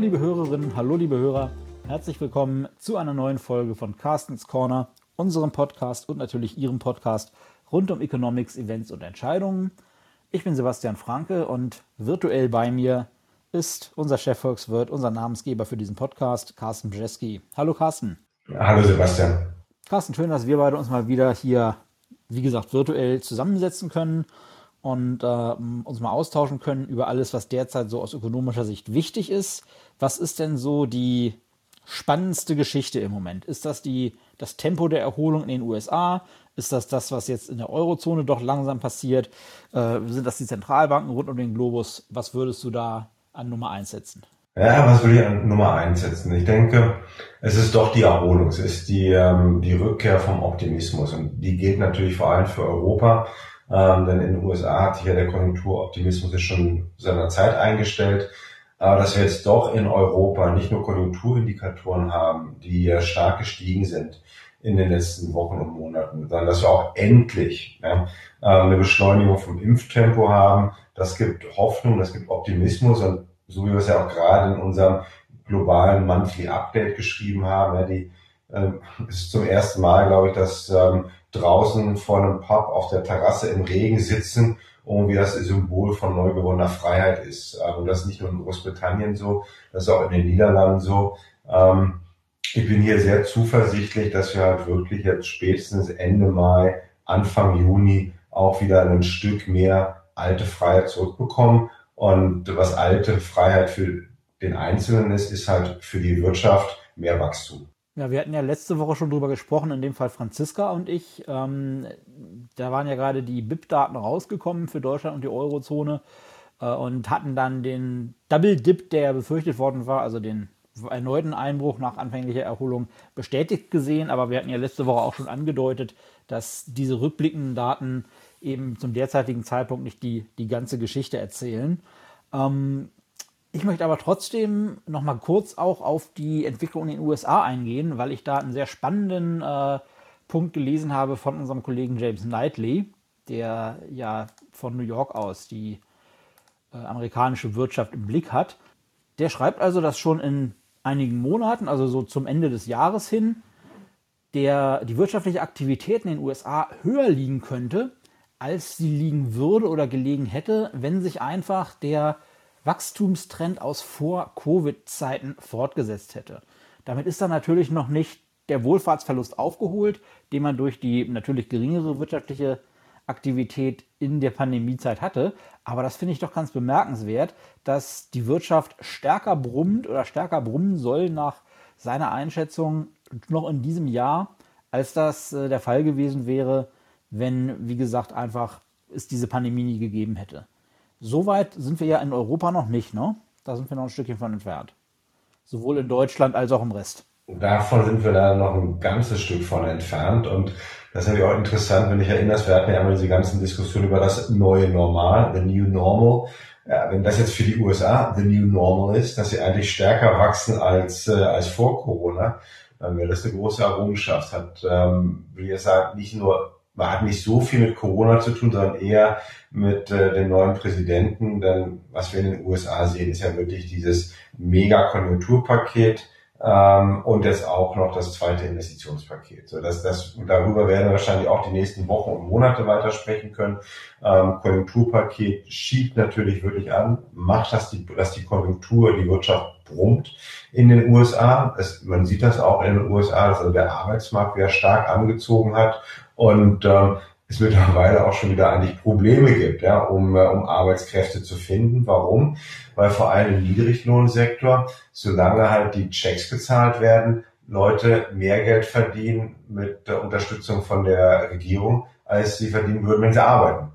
liebe Hörerinnen, hallo liebe Hörer, herzlich willkommen zu einer neuen Folge von Carstens Corner, unserem Podcast und natürlich Ihrem Podcast rund um Economics, Events und Entscheidungen. Ich bin Sebastian Franke und virtuell bei mir ist unser Chefvolkswirt, unser Namensgeber für diesen Podcast, Carsten Brzeski. Hallo Carsten. Hallo Sebastian. Carsten, schön, dass wir beide uns mal wieder hier, wie gesagt, virtuell zusammensetzen können und äh, uns mal austauschen können über alles, was derzeit so aus ökonomischer Sicht wichtig ist. Was ist denn so die spannendste Geschichte im Moment? Ist das die, das Tempo der Erholung in den USA? Ist das das, was jetzt in der Eurozone doch langsam passiert? Äh, sind das die Zentralbanken rund um den Globus? Was würdest du da an Nummer 1 setzen? Ja, was würde ich an Nummer 1 setzen? Ich denke, es ist doch die Erholung, es ist die, ähm, die Rückkehr vom Optimismus und die geht natürlich vor allem für Europa, ähm, denn in den USA hat sich ja der Konjunkturoptimismus schon seiner Zeit eingestellt. Aber dass wir jetzt doch in Europa nicht nur Konjunkturindikatoren haben, die ja stark gestiegen sind in den letzten Wochen und Monaten, sondern dass wir auch endlich ja, ähm, eine Beschleunigung vom Impftempo haben. Das gibt Hoffnung, das gibt Optimismus und so wie wir es ja auch gerade in unserem globalen Monthly Update geschrieben haben, ja, die ähm, ist zum ersten Mal, glaube ich, dass ähm, draußen vor einem Pub auf der Terrasse im Regen sitzen irgendwie das Symbol von neu gewonnener Freiheit ist. Ähm, und das ist nicht nur in Großbritannien so, das ist auch in den Niederlanden so. Ähm, ich bin hier sehr zuversichtlich, dass wir halt wirklich jetzt spätestens Ende Mai, Anfang Juni auch wieder ein Stück mehr alte Freiheit zurückbekommen. Und was alte Freiheit für den Einzelnen ist, ist halt für die Wirtschaft mehr Wachstum. Ja, wir hatten ja letzte Woche schon drüber gesprochen, in dem Fall Franziska und ich. Ähm, da waren ja gerade die BIP-Daten rausgekommen für Deutschland und die Eurozone äh, und hatten dann den Double-Dip, der befürchtet worden war, also den erneuten Einbruch nach anfänglicher Erholung bestätigt gesehen. Aber wir hatten ja letzte Woche auch schon angedeutet, dass diese rückblickenden Daten eben zum derzeitigen Zeitpunkt nicht die, die ganze Geschichte erzählen. Ähm, ich möchte aber trotzdem noch mal kurz auch auf die Entwicklung in den USA eingehen, weil ich da einen sehr spannenden äh, Punkt gelesen habe von unserem Kollegen James Knightley, der ja von New York aus die äh, amerikanische Wirtschaft im Blick hat. Der schreibt also, dass schon in einigen Monaten, also so zum Ende des Jahres hin, der, die wirtschaftliche Aktivität in den USA höher liegen könnte, als sie liegen würde oder gelegen hätte, wenn sich einfach der Wachstumstrend aus Vor-Covid-Zeiten fortgesetzt hätte. Damit ist dann natürlich noch nicht der Wohlfahrtsverlust aufgeholt, den man durch die natürlich geringere wirtschaftliche Aktivität in der Pandemiezeit hatte. Aber das finde ich doch ganz bemerkenswert, dass die Wirtschaft stärker brummt oder stärker brummen soll nach seiner Einschätzung noch in diesem Jahr, als das äh, der Fall gewesen wäre, wenn, wie gesagt, einfach es diese Pandemie nie gegeben hätte. So weit sind wir ja in Europa noch nicht, ne? Da sind wir noch ein Stückchen von entfernt. Sowohl in Deutschland als auch im Rest. Davon sind wir da noch ein ganzes Stück von entfernt. Und das ist natürlich auch interessant, wenn ich erinnere, wir hatten ja immer diese ganzen Diskussionen über das neue Normal, the new normal. Ja, wenn das jetzt für die USA the new normal ist, dass sie eigentlich stärker wachsen als, äh, als vor Corona, dann wäre das eine große Errungenschaft. Hat, ähm, wie ich sagen, nicht nur hat nicht so viel mit Corona zu tun, sondern eher mit äh, dem neuen Präsidenten. Denn was wir in den USA sehen, ist ja wirklich dieses Mega-Konjunkturpaket ähm, und jetzt auch noch das zweite Investitionspaket. So, dass das, darüber werden wir wahrscheinlich auch die nächsten Wochen und Monate weiter sprechen können. Ähm, Konjunkturpaket schiebt natürlich wirklich an, macht, dass die, dass die Konjunktur, die Wirtschaft brummt in den USA. Es, man sieht das auch in den USA, dass also der Arbeitsmarkt wieder stark angezogen hat und ähm, es mittlerweile auch schon wieder eigentlich Probleme gibt, ja, um, äh, um Arbeitskräfte zu finden. Warum? Weil vor allem im Niedriglohnsektor, solange halt die Checks gezahlt werden, Leute mehr Geld verdienen mit der Unterstützung von der Regierung, als sie verdienen würden, wenn sie arbeiten.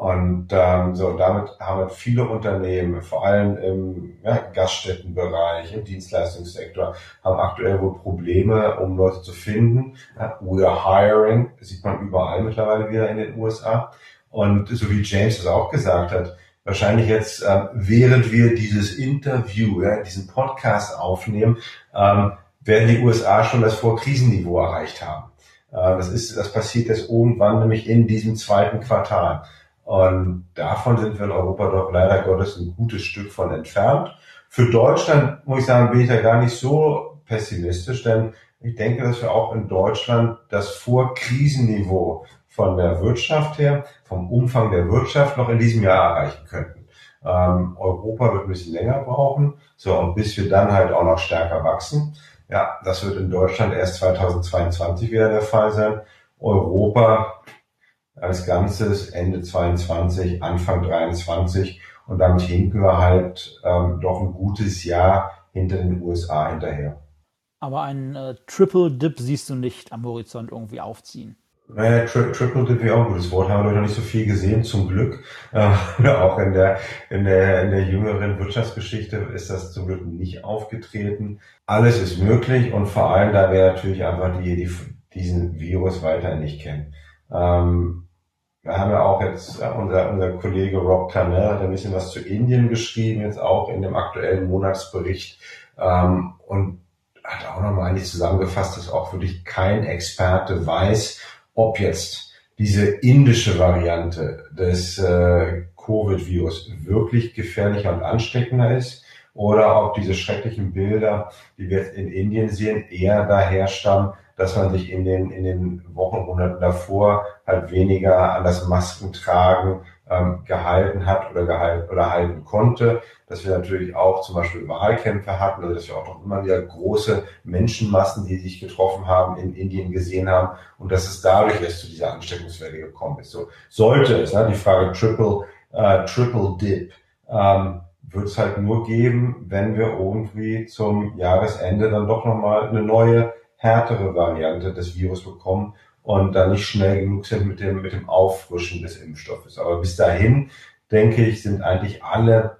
Und ähm, so damit haben viele Unternehmen, vor allem im ja, Gaststättenbereich, im Dienstleistungssektor, haben aktuell wohl Probleme, um Leute zu finden. we are hiring, sieht man überall mittlerweile wieder in den USA. Und so wie James es auch gesagt hat, wahrscheinlich jetzt, ähm, während wir dieses Interview, ja, diesen Podcast aufnehmen, ähm, werden die USA schon das Vorkrisenniveau erreicht haben. Äh, das ist, das passiert jetzt irgendwann nämlich in diesem zweiten Quartal. Und davon sind wir in Europa doch leider Gottes ein gutes Stück von entfernt. Für Deutschland, muss ich sagen, bin ich da gar nicht so pessimistisch, denn ich denke, dass wir auch in Deutschland das Vorkrisenniveau von der Wirtschaft her, vom Umfang der Wirtschaft noch in diesem Jahr erreichen könnten. Ähm, Europa wird ein bisschen länger brauchen, so und bis wir dann halt auch noch stärker wachsen. Ja, das wird in Deutschland erst 2022 wieder der Fall sein. Europa als Ganzes Ende 22, Anfang 23 und damit hinken wir halt ähm, doch ein gutes Jahr hinter den USA hinterher. Aber einen äh, Triple Dip siehst du nicht am Horizont irgendwie aufziehen. Naja, Tri Triple Dip wäre auch ein gutes Wort, haben wir noch nicht so viel gesehen, zum Glück. Äh, auch in der, in, der, in der jüngeren Wirtschaftsgeschichte ist das zum Glück nicht aufgetreten. Alles ist möglich und vor allem, da wir natürlich einfach die, die diesen Virus weiter nicht kennen. Ähm, wir haben ja auch jetzt, äh, unser, unser Kollege Rob Cannell hat ein bisschen was zu Indien geschrieben, jetzt auch in dem aktuellen Monatsbericht. Ähm, und hat auch nochmal eigentlich zusammengefasst, dass auch wirklich kein Experte weiß, ob jetzt diese indische Variante des äh, Covid-Virus wirklich gefährlicher und ansteckender ist oder ob diese schrecklichen Bilder, die wir jetzt in Indien sehen, eher daher stammen, dass man sich in den, in den Wochen, Monaten davor halt weniger an das Maskentragen ähm, gehalten hat oder gehalten oder halten konnte, dass wir natürlich auch zum Beispiel Wahlkämpfe hatten, also dass wir auch noch immer wieder große Menschenmassen, die sich getroffen haben, in Indien gesehen haben und dass es dadurch erst zu dieser Ansteckungswelle gekommen ist. So sollte es, ne, die Frage Triple, äh, Triple Dip, ähm, wird es halt nur geben, wenn wir irgendwie zum Jahresende dann doch nochmal eine neue, härtere Variante des Virus bekommen und da nicht schnell genug sind mit dem, mit dem Auffrischen des Impfstoffes. Aber bis dahin, denke ich, sind eigentlich alle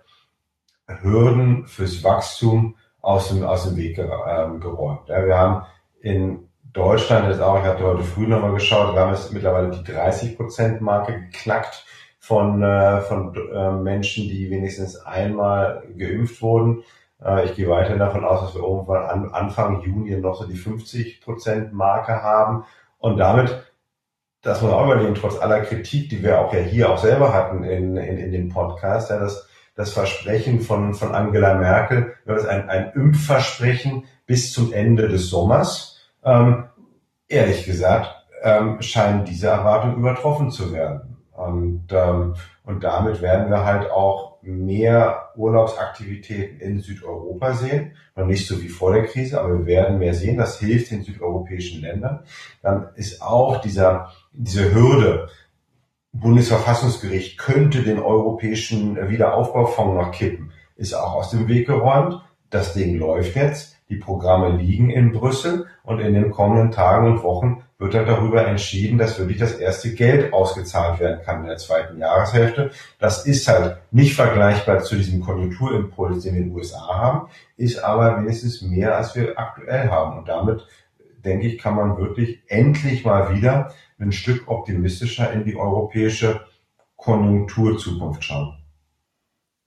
Hürden fürs Wachstum aus dem, aus dem Weg ähm, geräumt. Ja, wir haben in Deutschland jetzt auch, ich hatte heute früh nochmal geschaut, wir haben jetzt mittlerweile die 30-Prozent-Marke geknackt von, äh, von äh, Menschen, die wenigstens einmal geimpft wurden. Äh, ich gehe weiter davon aus, dass wir irgendwann an, Anfang Juni noch so die 50-Prozent-Marke haben. Und damit, das muss man auch überlegen, trotz aller Kritik, die wir auch ja hier auch selber hatten in, in, in dem Podcast, ja, das, das Versprechen von, von Angela Merkel, das ein, ein Impfversprechen bis zum Ende des Sommers. Ähm, ehrlich gesagt, ähm, scheinen diese Erwartungen übertroffen zu werden. Und, ähm, und damit werden wir halt auch mehr Urlaubsaktivitäten in Südeuropa sehen. Noch nicht so wie vor der Krise, aber wir werden mehr sehen. Das hilft den südeuropäischen Ländern. Dann ist auch dieser, diese Hürde, Bundesverfassungsgericht könnte den europäischen Wiederaufbaufonds noch kippen, ist auch aus dem Weg geräumt. Das Ding läuft jetzt. Die Programme liegen in Brüssel und in den kommenden Tagen und Wochen wird dann darüber entschieden, dass wirklich das erste Geld ausgezahlt werden kann in der zweiten Jahreshälfte. Das ist halt nicht vergleichbar zu diesem Konjunkturimpuls, den wir in den USA haben, ist aber wenigstens mehr, als wir aktuell haben. Und damit, denke ich, kann man wirklich endlich mal wieder ein Stück optimistischer in die europäische Konjunkturzukunft schauen.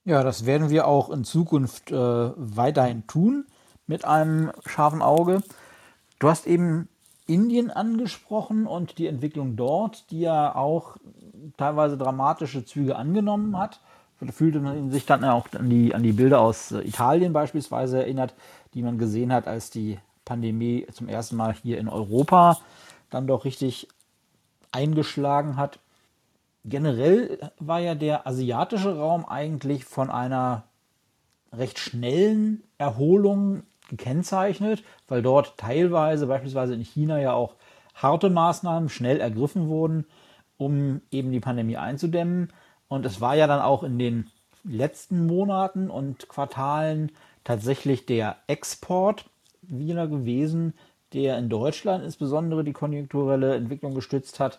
Ja, das werden wir auch in Zukunft äh, weiterhin tun mit einem scharfen Auge. Du hast eben Indien angesprochen und die Entwicklung dort, die ja auch teilweise dramatische Züge angenommen hat. Da fühlte man sich dann auch an die, an die Bilder aus äh, Italien beispielsweise erinnert, die man gesehen hat, als die Pandemie zum ersten Mal hier in Europa dann doch richtig eingeschlagen hat. Generell war ja der asiatische Raum eigentlich von einer recht schnellen Erholung gekennzeichnet, weil dort teilweise, beispielsweise in China, ja auch harte Maßnahmen schnell ergriffen wurden, um eben die Pandemie einzudämmen. Und es war ja dann auch in den letzten Monaten und Quartalen tatsächlich der Export wieder gewesen, der in Deutschland insbesondere die konjunkturelle Entwicklung gestützt hat.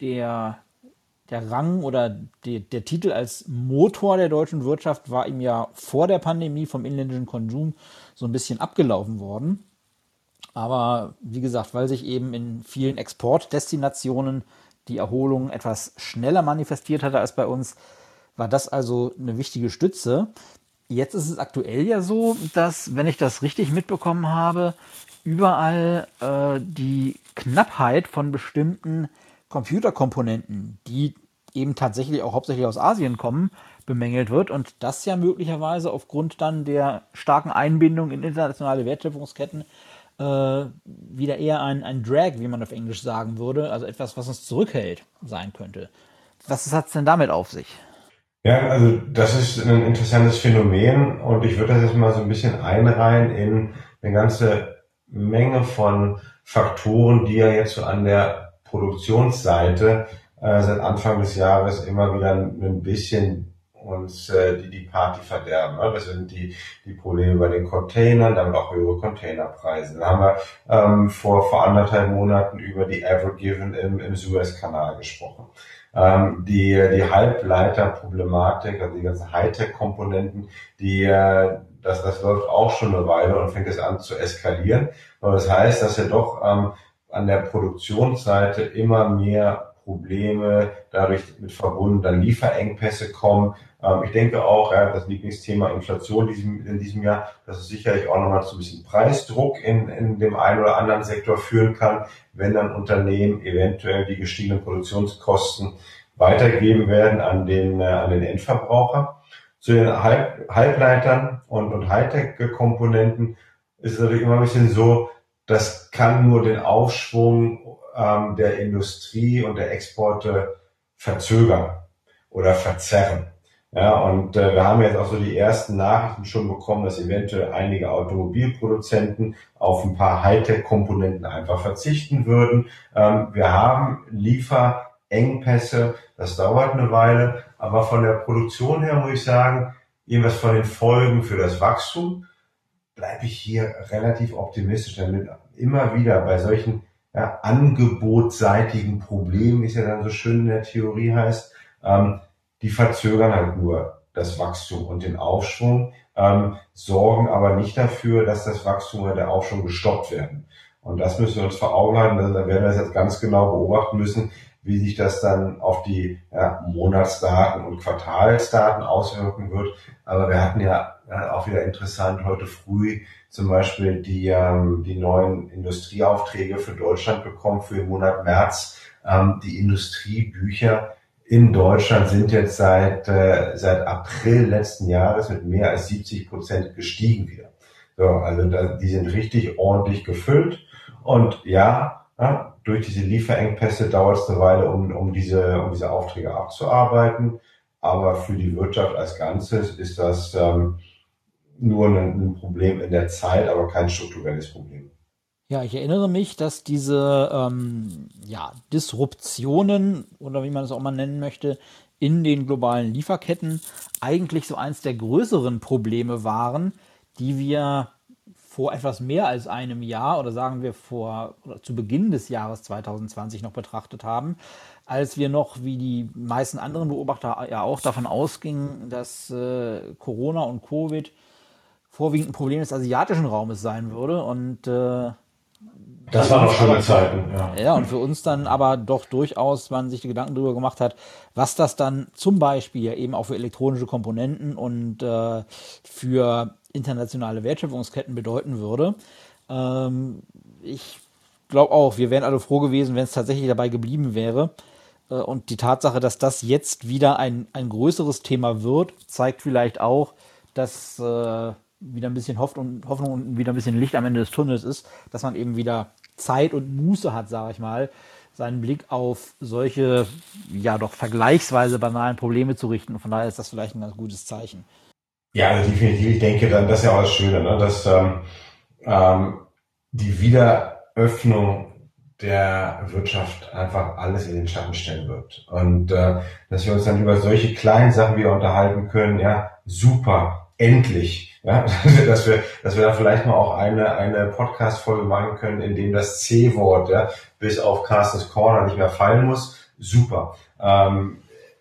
Der der Rang oder die, der Titel als Motor der deutschen Wirtschaft war ihm ja vor der Pandemie vom inländischen Konsum so ein bisschen abgelaufen worden. Aber wie gesagt, weil sich eben in vielen Exportdestinationen die Erholung etwas schneller manifestiert hatte als bei uns, war das also eine wichtige Stütze. Jetzt ist es aktuell ja so, dass, wenn ich das richtig mitbekommen habe, überall äh, die Knappheit von bestimmten Computerkomponenten, die eben tatsächlich auch hauptsächlich aus Asien kommen, bemängelt wird und das ja möglicherweise aufgrund dann der starken Einbindung in internationale Wertschöpfungsketten äh, wieder eher ein, ein Drag, wie man auf Englisch sagen würde, also etwas, was uns zurückhält, sein könnte. Was hat es denn damit auf sich? Ja, also das ist ein interessantes Phänomen und ich würde das jetzt mal so ein bisschen einreihen in eine ganze Menge von Faktoren, die ja jetzt so an der Produktionsseite äh, seit Anfang des Jahres immer wieder ein bisschen uns äh, die, die Party verderben. Ne? Das sind die, die Probleme bei den Containern, damit auch höhere Containerpreise. Da haben wir ähm, vor, vor anderthalb Monaten über die Evergiven im, im Suezkanal gesprochen. Ähm, die, die Halbleiterproblematik, also die ganzen Hightech-Komponenten, die äh, das, das läuft auch schon eine Weile und fängt es an zu eskalieren. Und das heißt, dass wir doch ähm, an der Produktionsseite immer mehr Probleme dadurch mit verbunden dann Lieferengpässe kommen. Ähm, ich denke auch, das Lieblingsthema Inflation in diesem Jahr, dass es sicherlich auch nochmal zu ein bisschen Preisdruck in, in dem einen oder anderen Sektor führen kann, wenn dann Unternehmen eventuell die gestiegenen Produktionskosten weitergeben werden an den, äh, an den Endverbraucher. Zu den Halb, Halbleitern und, und Hightech-Komponenten ist es natürlich immer ein bisschen so, das kann nur den Aufschwung ähm, der Industrie und der Exporte verzögern oder verzerren. Ja, und äh, wir haben jetzt auch so die ersten Nachrichten schon bekommen, dass eventuell einige Automobilproduzenten auf ein paar Hightech-Komponenten einfach verzichten würden. Ähm, wir haben Lieferengpässe, das dauert eine Weile, aber von der Produktion her muss ich sagen, irgendwas von den Folgen für das Wachstum bleibe ich hier relativ optimistisch, damit immer wieder bei solchen ja, angebotsseitigen Problemen, wie es ja dann so schön in der Theorie heißt, ähm, die verzögern halt nur das Wachstum und den Aufschwung, ähm, sorgen aber nicht dafür, dass das Wachstum oder der Aufschwung gestoppt werden. Und das müssen wir uns vor Augen halten. Da werden wir das jetzt ganz genau beobachten müssen, wie sich das dann auf die ja, Monatsdaten und Quartalsdaten auswirken wird. Aber wir hatten ja auch wieder interessant heute früh zum Beispiel die, ähm, die neuen Industrieaufträge für Deutschland bekommen für den Monat März. Ähm, die Industriebücher in Deutschland sind jetzt seit, äh, seit April letzten Jahres mit mehr als 70 Prozent gestiegen wieder. So, also da, die sind richtig ordentlich gefüllt. Und ja, ja durch diese Lieferengpässe dauert es eine Weile, um, um, diese, um diese Aufträge abzuarbeiten. Aber für die Wirtschaft als Ganzes ist das ähm, nur ein, ein Problem in der Zeit, aber kein strukturelles Problem. Ja, ich erinnere mich, dass diese ähm, ja, Disruptionen oder wie man es auch mal nennen möchte, in den globalen Lieferketten eigentlich so eins der größeren Probleme waren, die wir vor etwas mehr als einem Jahr oder sagen wir vor zu Beginn des Jahres 2020 noch betrachtet haben, als wir noch wie die meisten anderen Beobachter ja auch davon ausgingen, dass äh, Corona und Covid vorwiegend ein Problem des asiatischen Raumes sein würde. Und äh, das waren auch schöne Zeiten, ja. Ja, und für uns dann aber doch durchaus man sich die Gedanken darüber gemacht hat, was das dann zum Beispiel eben auch für elektronische Komponenten und äh, für internationale Wertschöpfungsketten bedeuten würde. Ähm, ich glaube auch, wir wären alle froh gewesen, wenn es tatsächlich dabei geblieben wäre. Äh, und die Tatsache, dass das jetzt wieder ein, ein größeres Thema wird, zeigt vielleicht auch, dass äh, wieder ein bisschen Hoffnung und wieder ein bisschen Licht am Ende des Tunnels ist, dass man eben wieder Zeit und Muße hat, sage ich mal, seinen Blick auf solche, ja doch vergleichsweise banalen Probleme zu richten. Von daher ist das vielleicht ein ganz gutes Zeichen. Ja, also definitiv. Ich denke, dann, das ist ja auch das Schöne, ne? dass ähm, ähm, die Wiederöffnung der Wirtschaft einfach alles in den Schatten stellen wird. Und äh, dass wir uns dann über solche kleinen Sachen wieder unterhalten können, ja, super, endlich ja, dass wir, dass wir da vielleicht mal auch eine, eine Podcast-Folge machen können, in dem das C-Wort, ja, bis auf Carstens Corner nicht mehr fallen muss. Super. Ähm,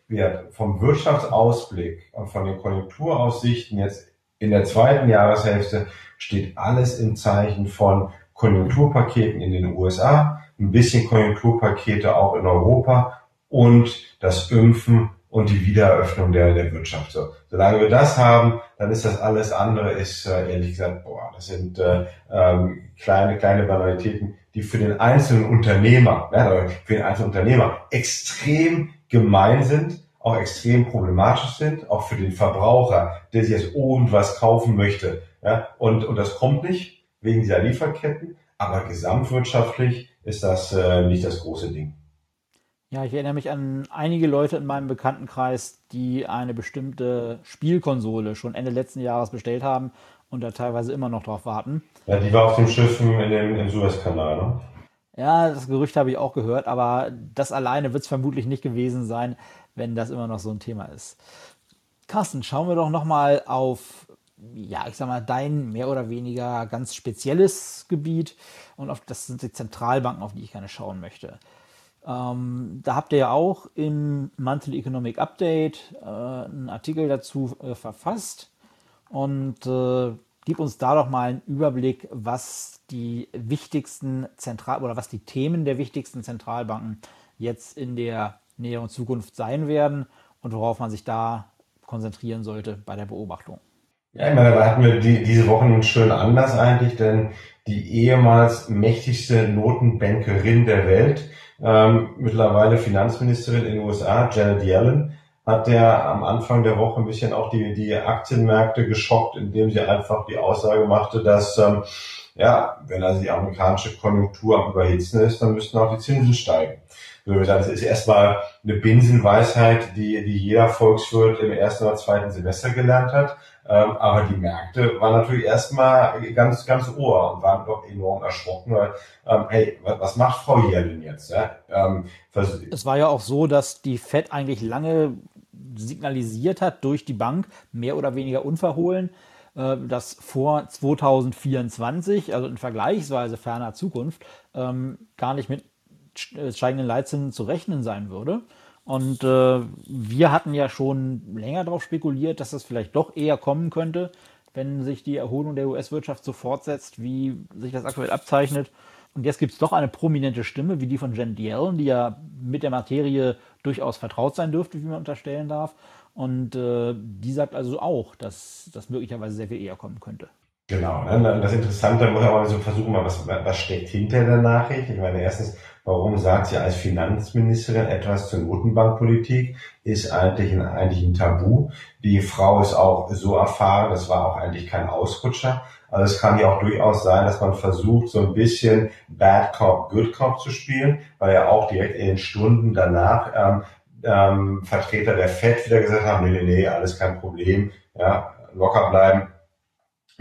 ja, vom Wirtschaftsausblick und von den Konjunkturaussichten jetzt in der zweiten Jahreshälfte steht alles im Zeichen von Konjunkturpaketen in den USA, ein bisschen Konjunkturpakete auch in Europa und das Impfen und die Wiedereröffnung der, der Wirtschaft. So, solange wir das haben, dann ist das alles andere, ist äh, ehrlich gesagt, boah, das sind äh, ähm, kleine, kleine Banalitäten, die für den einzelnen Unternehmer, ja, für den einzelnen Unternehmer extrem gemein sind, auch extrem problematisch sind, auch für den Verbraucher, der sich jetzt irgendwas kaufen möchte. Ja, und, und das kommt nicht wegen dieser Lieferketten, aber gesamtwirtschaftlich ist das äh, nicht das große Ding. Ja, ich erinnere mich an einige Leute in meinem Bekanntenkreis, die eine bestimmte Spielkonsole schon Ende letzten Jahres bestellt haben und da teilweise immer noch drauf warten. Ja, die war auf den Schiffen in dem, im Suezkanal, ne? Ja, das Gerücht habe ich auch gehört, aber das alleine wird es vermutlich nicht gewesen sein, wenn das immer noch so ein Thema ist. Carsten, schauen wir doch nochmal auf, ja, ich sag mal, dein mehr oder weniger ganz spezielles Gebiet und auf das sind die Zentralbanken, auf die ich gerne schauen möchte. Ähm, da habt ihr ja auch im Monthly Economic Update äh, einen Artikel dazu äh, verfasst und äh, gib uns da doch mal einen Überblick, was die wichtigsten Zentral oder was die Themen der wichtigsten Zentralbanken jetzt in der näheren Zukunft sein werden und worauf man sich da konzentrieren sollte bei der Beobachtung. Ja, ich meine, da hatten wir die, diese Woche einen schönen Anlass eigentlich, denn die ehemals mächtigste Notenbankerin der Welt, ähm, mittlerweile Finanzministerin in den USA, Janet Yellen, hat der am Anfang der Woche ein bisschen auch die, die Aktienmärkte geschockt, indem sie einfach die Aussage machte, dass ähm, ja, wenn also die amerikanische Konjunktur am Überhitzen ist, dann müssten auch die Zinsen steigen. Das ist erstmal eine Binsenweisheit, die, die jeder Volkswirt im ersten oder zweiten Semester gelernt hat. Ähm, aber die Märkte waren natürlich erstmal ganz, ganz ohr und waren doch enorm erschrocken. Ähm, hey, was macht Frau Yellen jetzt? Ähm, es war ja auch so, dass die Fed eigentlich lange signalisiert hat durch die Bank, mehr oder weniger unverhohlen, dass vor 2024, also in vergleichsweise ferner Zukunft, ähm, gar nicht mit äh, steigenden Leitzinsen zu rechnen sein würde. Und äh, wir hatten ja schon länger darauf spekuliert, dass das vielleicht doch eher kommen könnte, wenn sich die Erholung der US-Wirtschaft so fortsetzt, wie sich das aktuell abzeichnet. Und jetzt gibt es doch eine prominente Stimme, wie die von Jen Yellen, die ja mit der Materie durchaus vertraut sein dürfte, wie man unterstellen darf. Und äh, die sagt also auch, dass das möglicherweise sehr viel eher kommen könnte. Genau. Ne? Das Interessante muss aber so versuchen, was, was steckt hinter der Nachricht. Ich meine, erstens, Warum sagt sie als Finanzministerin etwas zur Notenbankpolitik? Ist eigentlich ein, eigentlich ein Tabu. Die Frau ist auch so erfahren, das war auch eigentlich kein Ausrutscher. Also es kann ja auch durchaus sein, dass man versucht, so ein bisschen Bad Cop, Good Cop zu spielen, weil ja auch direkt in den Stunden danach ähm, ähm, Vertreter der FED wieder gesagt haben, nee, nee, nee, alles kein Problem, ja, locker bleiben.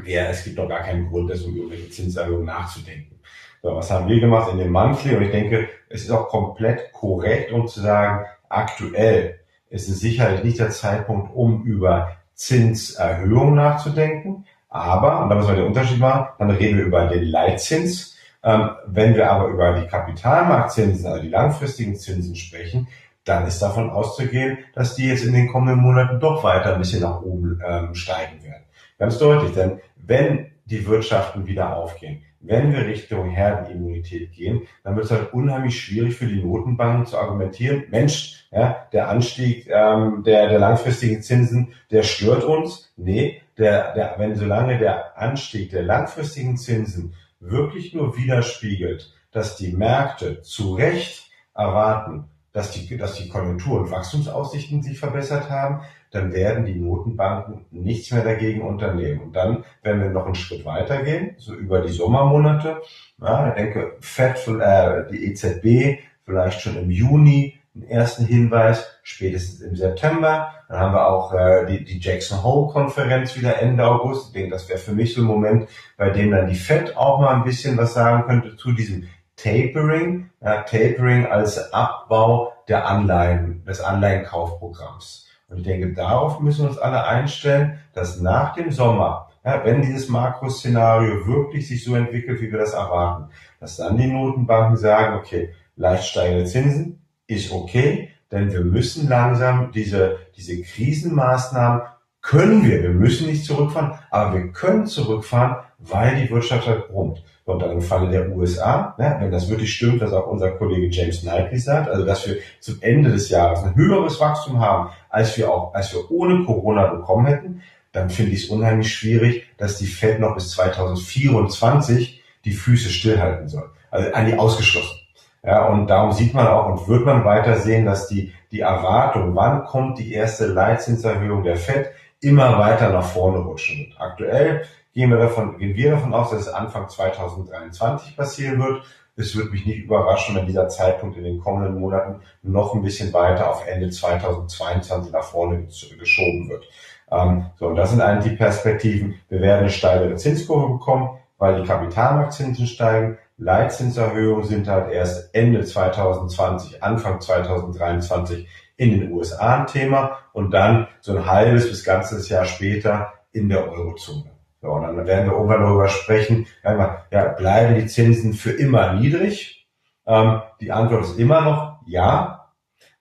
Ja, es gibt doch gar keinen Grund, das um irgendwelche Zinserhöhungen nachzudenken. So, was haben wir gemacht in dem Monthly? Und ich denke, es ist auch komplett korrekt, um zu sagen, aktuell ist es sicherlich nicht der Zeitpunkt, um über Zinserhöhungen nachzudenken. Aber, und da müssen wir den Unterschied machen, dann reden wir über den Leitzins. Ähm, wenn wir aber über die Kapitalmarktzinsen, also die langfristigen Zinsen sprechen, dann ist davon auszugehen, dass die jetzt in den kommenden Monaten doch weiter ein bisschen nach oben ähm, steigen werden. Ganz deutlich, denn wenn die Wirtschaften wieder aufgehen, wenn wir Richtung Herdenimmunität gehen, dann wird es halt unheimlich schwierig für die Notenbanken zu argumentieren, Mensch, ja, der Anstieg ähm, der, der langfristigen Zinsen, der stört uns. Nee, der, der, wenn solange der Anstieg der langfristigen Zinsen wirklich nur widerspiegelt, dass die Märkte zu Recht erwarten, dass die, dass die Konjunktur- und Wachstumsaussichten sich verbessert haben, dann werden die Notenbanken nichts mehr dagegen unternehmen. Und dann, wenn wir noch einen Schritt weitergehen, so über die Sommermonate, ja, ich denke, FED, äh, die EZB vielleicht schon im Juni einen ersten Hinweis, spätestens im September. Dann haben wir auch äh, die, die Jackson Hole-Konferenz wieder Ende August. Ich denke, das wäre für mich so ein Moment, bei dem dann die FED auch mal ein bisschen was sagen könnte zu diesem Tapering. Ja, Tapering als Abbau der Anleihen, des Anleihenkaufprogramms. Und ich denke, darauf müssen wir uns alle einstellen, dass nach dem Sommer, ja, wenn dieses Makroszenario wirklich sich so entwickelt, wie wir das erwarten, dass dann die Notenbanken sagen, okay, leicht steigende Zinsen ist okay, denn wir müssen langsam diese, diese Krisenmaßnahmen können wir, wir müssen nicht zurückfahren, aber wir können zurückfahren, weil die Wirtschaft halt brummt. Und dann im Falle der USA, ne, wenn das wirklich stimmt, was auch unser Kollege James Knightley sagt, also dass wir zum Ende des Jahres ein höheres Wachstum haben, als wir auch, als wir ohne Corona bekommen hätten, dann finde ich es unheimlich schwierig, dass die Fed noch bis 2024 die Füße stillhalten soll. Also eigentlich ausgeschlossen. Ja, und darum sieht man auch und wird man weiter sehen, dass die, die Erwartung, wann kommt die erste Leitzinserhöhung der FED, immer weiter nach vorne rutschen wird. Aktuell gehen wir davon, gehen wir davon aus, dass es Anfang 2023 passieren wird. Es wird mich nicht überraschen, wenn dieser Zeitpunkt in den kommenden Monaten noch ein bisschen weiter auf Ende 2022 nach vorne geschoben wird. Ähm, so, und das sind eigentlich die Perspektiven. Wir werden eine steilere Zinskurve bekommen, weil die Kapitalmarktzinsen steigen. Leitzinserhöhungen sind halt erst Ende 2020, Anfang 2023 in den USA ein Thema und dann so ein halbes bis ganzes Jahr später in der Eurozone. So, und dann werden wir irgendwann darüber sprechen, ja, bleiben die Zinsen für immer niedrig? Ähm, die Antwort ist immer noch ja,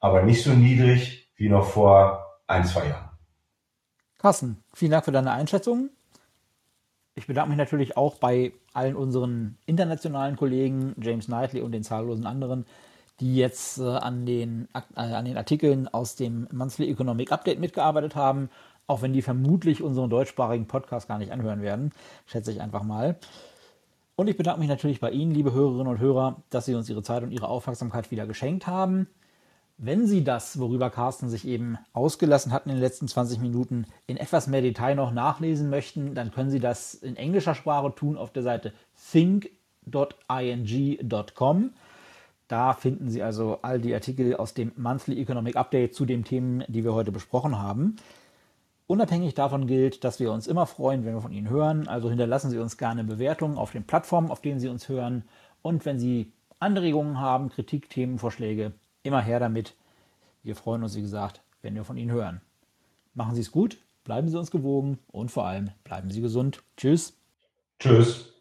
aber nicht so niedrig wie noch vor ein, zwei Jahren. Carsten, vielen Dank für deine Einschätzung. Ich bedanke mich natürlich auch bei allen unseren internationalen Kollegen, James Knightley und den zahllosen anderen, die jetzt äh, an, den, äh, an den Artikeln aus dem Monthly Economic Update mitgearbeitet haben, auch wenn die vermutlich unseren deutschsprachigen Podcast gar nicht anhören werden, schätze ich einfach mal. Und ich bedanke mich natürlich bei Ihnen, liebe Hörerinnen und Hörer, dass Sie uns Ihre Zeit und Ihre Aufmerksamkeit wieder geschenkt haben. Wenn Sie das, worüber Carsten sich eben ausgelassen hat in den letzten 20 Minuten, in etwas mehr Detail noch nachlesen möchten, dann können Sie das in englischer Sprache tun auf der Seite think.ing.com. Da finden Sie also all die Artikel aus dem Monthly Economic Update zu den Themen, die wir heute besprochen haben. Unabhängig davon gilt, dass wir uns immer freuen, wenn wir von Ihnen hören. Also hinterlassen Sie uns gerne Bewertungen auf den Plattformen, auf denen Sie uns hören. Und wenn Sie Anregungen haben, Kritik, Themenvorschläge, immer her damit. Wir freuen uns, wie gesagt, wenn wir von Ihnen hören. Machen Sie es gut, bleiben Sie uns gewogen und vor allem bleiben Sie gesund. Tschüss. Tschüss.